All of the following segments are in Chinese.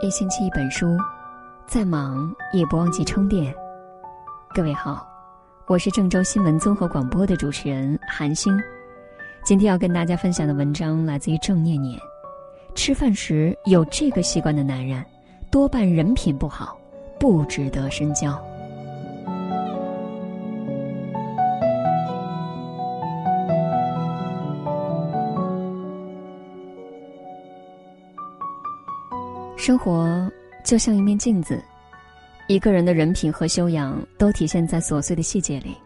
一星期一本书，再忙也不忘记充电。各位好，我是郑州新闻综合广播的主持人韩星。今天要跟大家分享的文章来自于郑念念。吃饭时有这个习惯的男人，多半人品不好，不值得深交。生活就像一面镜子，一个人的人品和修养都体现在琐碎的细节里。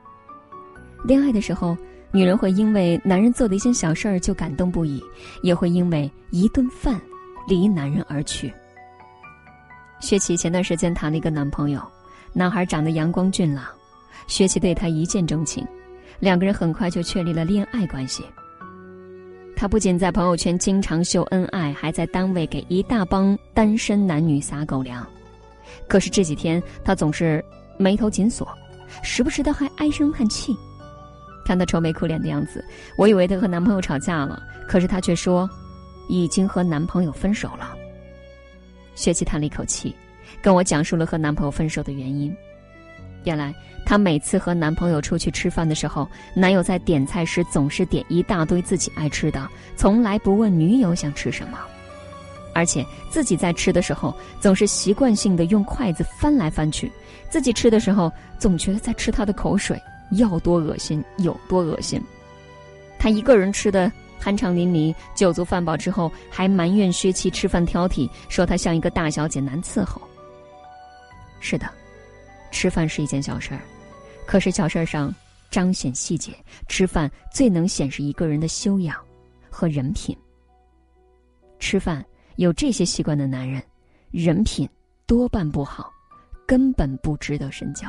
恋爱的时候，女人会因为男人做的一件小事儿就感动不已，也会因为一顿饭离男人而去。薛琪前段时间谈了一个男朋友，男孩长得阳光俊朗，薛琪对他一见钟情，两个人很快就确立了恋爱关系。他不仅在朋友圈经常秀恩爱，还在单位给一大帮单身男女撒狗粮。可是这几天他总是眉头紧锁，时不时的还唉声叹气。看他愁眉苦脸的样子，我以为他和男朋友吵架了，可是他却说已经和男朋友分手了。薛琪叹了一口气，跟我讲述了和男朋友分手的原因。原来，她每次和男朋友出去吃饭的时候，男友在点菜时总是点一大堆自己爱吃的，从来不问女友想吃什么。而且自己在吃的时候，总是习惯性的用筷子翻来翻去。自己吃的时候，总觉得在吃他的口水，要多恶心有多恶心。他一个人吃的酣畅淋漓，酒足饭饱之后，还埋怨薛琪吃饭挑剔，说他像一个大小姐难伺候。是的。吃饭是一件小事儿，可是小事儿上彰显细节。吃饭最能显示一个人的修养和人品。吃饭有这些习惯的男人，人品多半不好，根本不值得深交。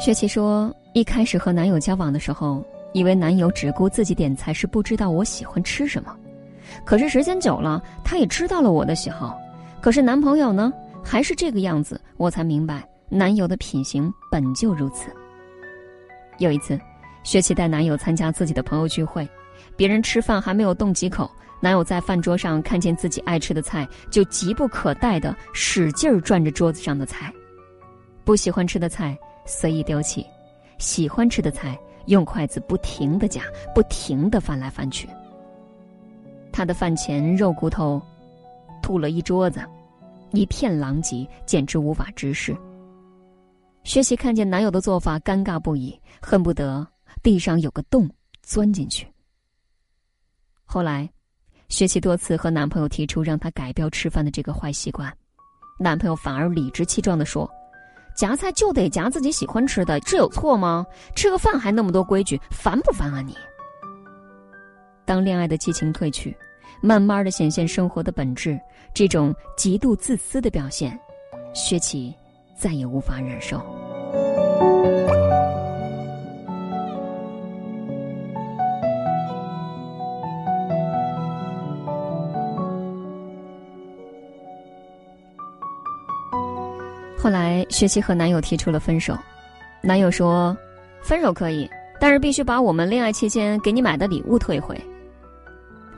薛琪说。一开始和男友交往的时候，以为男友只顾自己点菜是不知道我喜欢吃什么。可是时间久了，他也知道了我的喜好。可是男朋友呢，还是这个样子，我才明白男友的品行本就如此。有一次，薛琪带男友参加自己的朋友聚会，别人吃饭还没有动几口，男友在饭桌上看见自己爱吃的菜，就急不可待的使劲儿转着桌子上的菜，不喜欢吃的菜随意丢弃。喜欢吃的菜，用筷子不停的夹，不停的翻来翻去。他的饭前肉骨头，吐了一桌子，一片狼藉，简直无法直视。薛琪看见男友的做法，尴尬不已，恨不得地上有个洞钻进去。后来，薛琪多次和男朋友提出让他改掉吃饭的这个坏习惯，男朋友反而理直气壮的说。夹菜就得夹自己喜欢吃的，这有错吗？吃个饭还那么多规矩，烦不烦啊你？当恋爱的激情褪去，慢慢的显现生活的本质，这种极度自私的表现，薛琪再也无法忍受。后来，薛琪和男友提出了分手。男友说：“分手可以，但是必须把我们恋爱期间给你买的礼物退回。”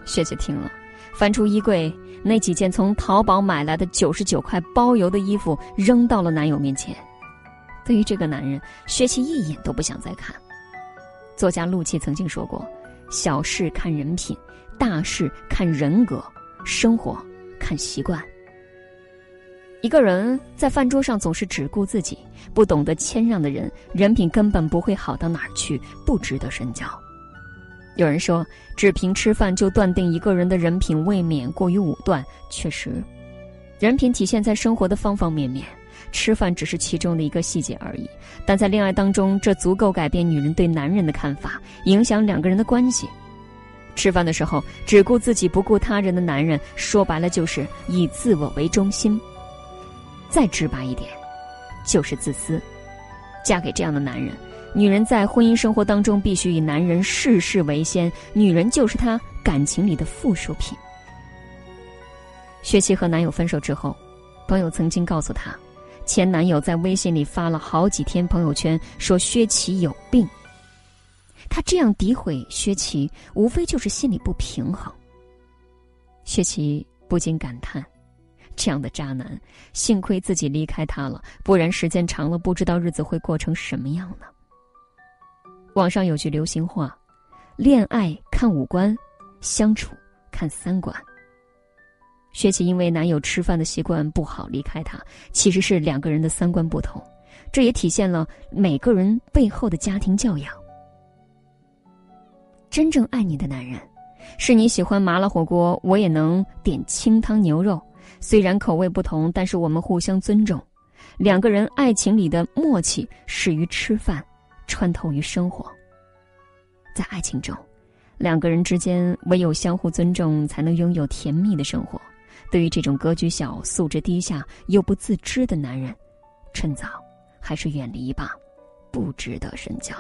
薛琪听了，翻出衣柜那几件从淘宝买来的九十九块包邮的衣服，扔到了男友面前。对于这个男人，薛琪一眼都不想再看。作家陆琪曾经说过：“小事看人品，大事看人格，生活看习惯。”一个人在饭桌上总是只顾自己，不懂得谦让的人，人品根本不会好到哪儿去，不值得深交。有人说，只凭吃饭就断定一个人的人品未免过于武断。确实，人品体现在生活的方方面面，吃饭只是其中的一个细节而已。但在恋爱当中，这足够改变女人对男人的看法，影响两个人的关系。吃饭的时候只顾自己不顾他人的男人，说白了就是以自我为中心。再直白一点，就是自私。嫁给这样的男人，女人在婚姻生活当中必须以男人事事为先，女人就是他感情里的附属品。薛琪和男友分手之后，朋友曾经告诉她，前男友在微信里发了好几天朋友圈，说薛琪有病。他这样诋毁薛琪，无非就是心里不平衡。薛琪不禁感叹：这样的渣男，幸亏自己离开他了，不然时间长了，不知道日子会过成什么样呢。网上有句流行话：“恋爱看五官，相处看三观。”薛琪因为男友吃饭的习惯不好离开他，其实是两个人的三观不同，这也体现了每个人背后的家庭教养。真正爱你的男人，是你喜欢麻辣火锅，我也能点清汤牛肉。虽然口味不同，但是我们互相尊重。两个人爱情里的默契始于吃饭，穿透于生活。在爱情中，两个人之间唯有相互尊重，才能拥有甜蜜的生活。对于这种格局小、素质低下又不自知的男人，趁早还是远离吧，不值得深交。